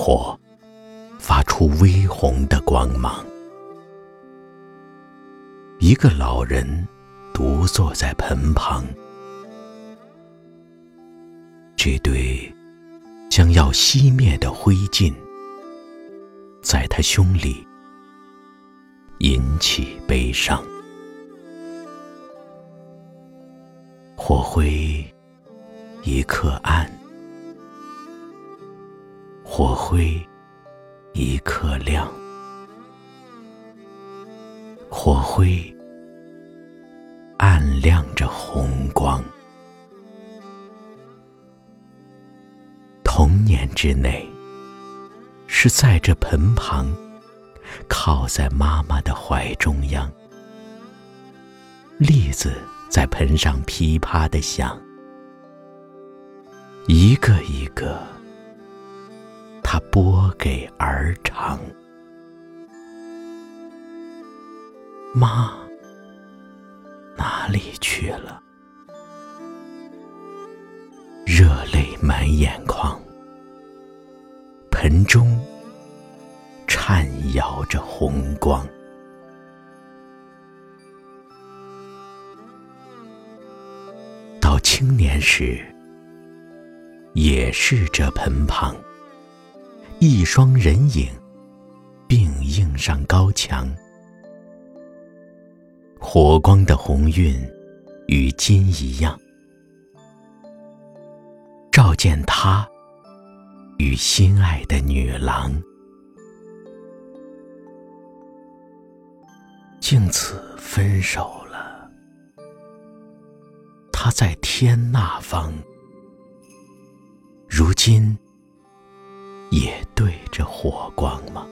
火发出微红的光芒。一个老人独坐在盆旁，这堆将要熄灭的灰烬，在他胸里引起悲伤。火灰一刻暗，火灰一刻亮，火灰暗亮着红光。童年之内，是在这盆旁，靠在妈妈的怀中央，栗子。在盆上噼啪的响，一个一个，他拨给儿唱。妈，哪里去了？热泪满眼眶，盆中颤摇着红光。到青年时，也是这盆旁，一双人影并映上高墙，火光的红晕与金一样，照见他与心爱的女郎，竟此分手了。他在天那方，如今也对着火光吗？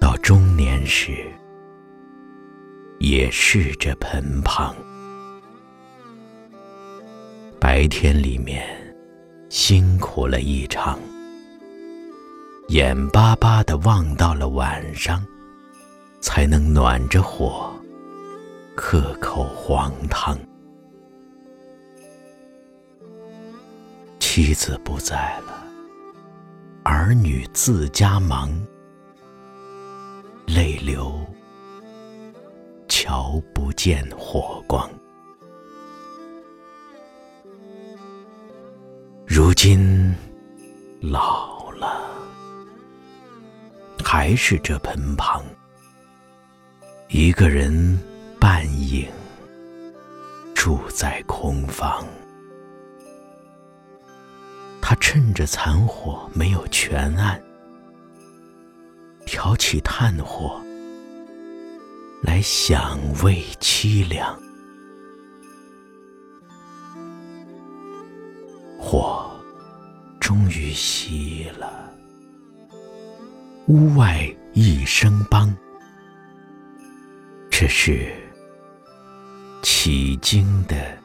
到中年时，也是这盆旁，白天里面辛苦了一场，眼巴巴的望到了晚上。才能暖着火，喝口黄汤。妻子不在了，儿女自家忙，泪流，瞧不见火光。如今老了，还是这盆旁。一个人半影住在空房，趁着残火没有全暗，挑起炭火来享味凄凉。火终于熄了，屋外一声梆。这是起经的。